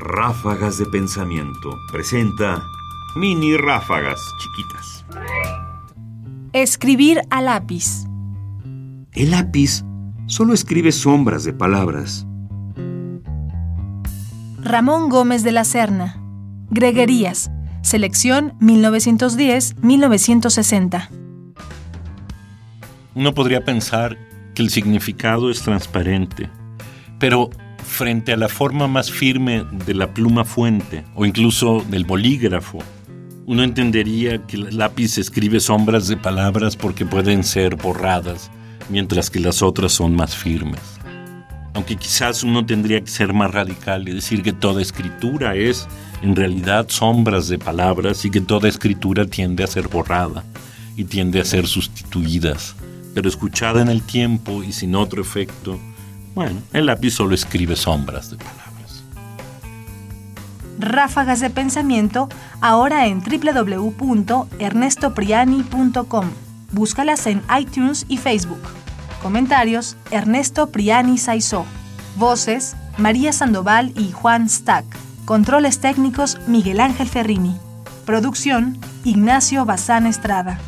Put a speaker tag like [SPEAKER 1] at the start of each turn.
[SPEAKER 1] Ráfagas de Pensamiento presenta mini ráfagas chiquitas.
[SPEAKER 2] Escribir a lápiz.
[SPEAKER 1] El lápiz solo escribe sombras de palabras.
[SPEAKER 2] Ramón Gómez de la Serna. Greguerías. Selección 1910-1960.
[SPEAKER 3] Uno podría pensar que el significado es transparente, pero frente a la forma más firme de la pluma fuente o incluso del bolígrafo, uno entendería que el lápiz escribe sombras de palabras porque pueden ser borradas, mientras que las otras son más firmes. Aunque quizás uno tendría que ser más radical y decir que toda escritura es en realidad sombras de palabras y que toda escritura tiende a ser borrada y tiende a ser sustituidas, pero escuchada en el tiempo y sin otro efecto, bueno, el lápiz solo escribe sombras de palabras.
[SPEAKER 2] Ráfagas de pensamiento ahora en www.ernestopriani.com. Búscalas en iTunes y Facebook. Comentarios: Ernesto Priani Saizó. Voces: María Sandoval y Juan Stack. Controles técnicos: Miguel Ángel Ferrini. Producción: Ignacio Bazán Estrada.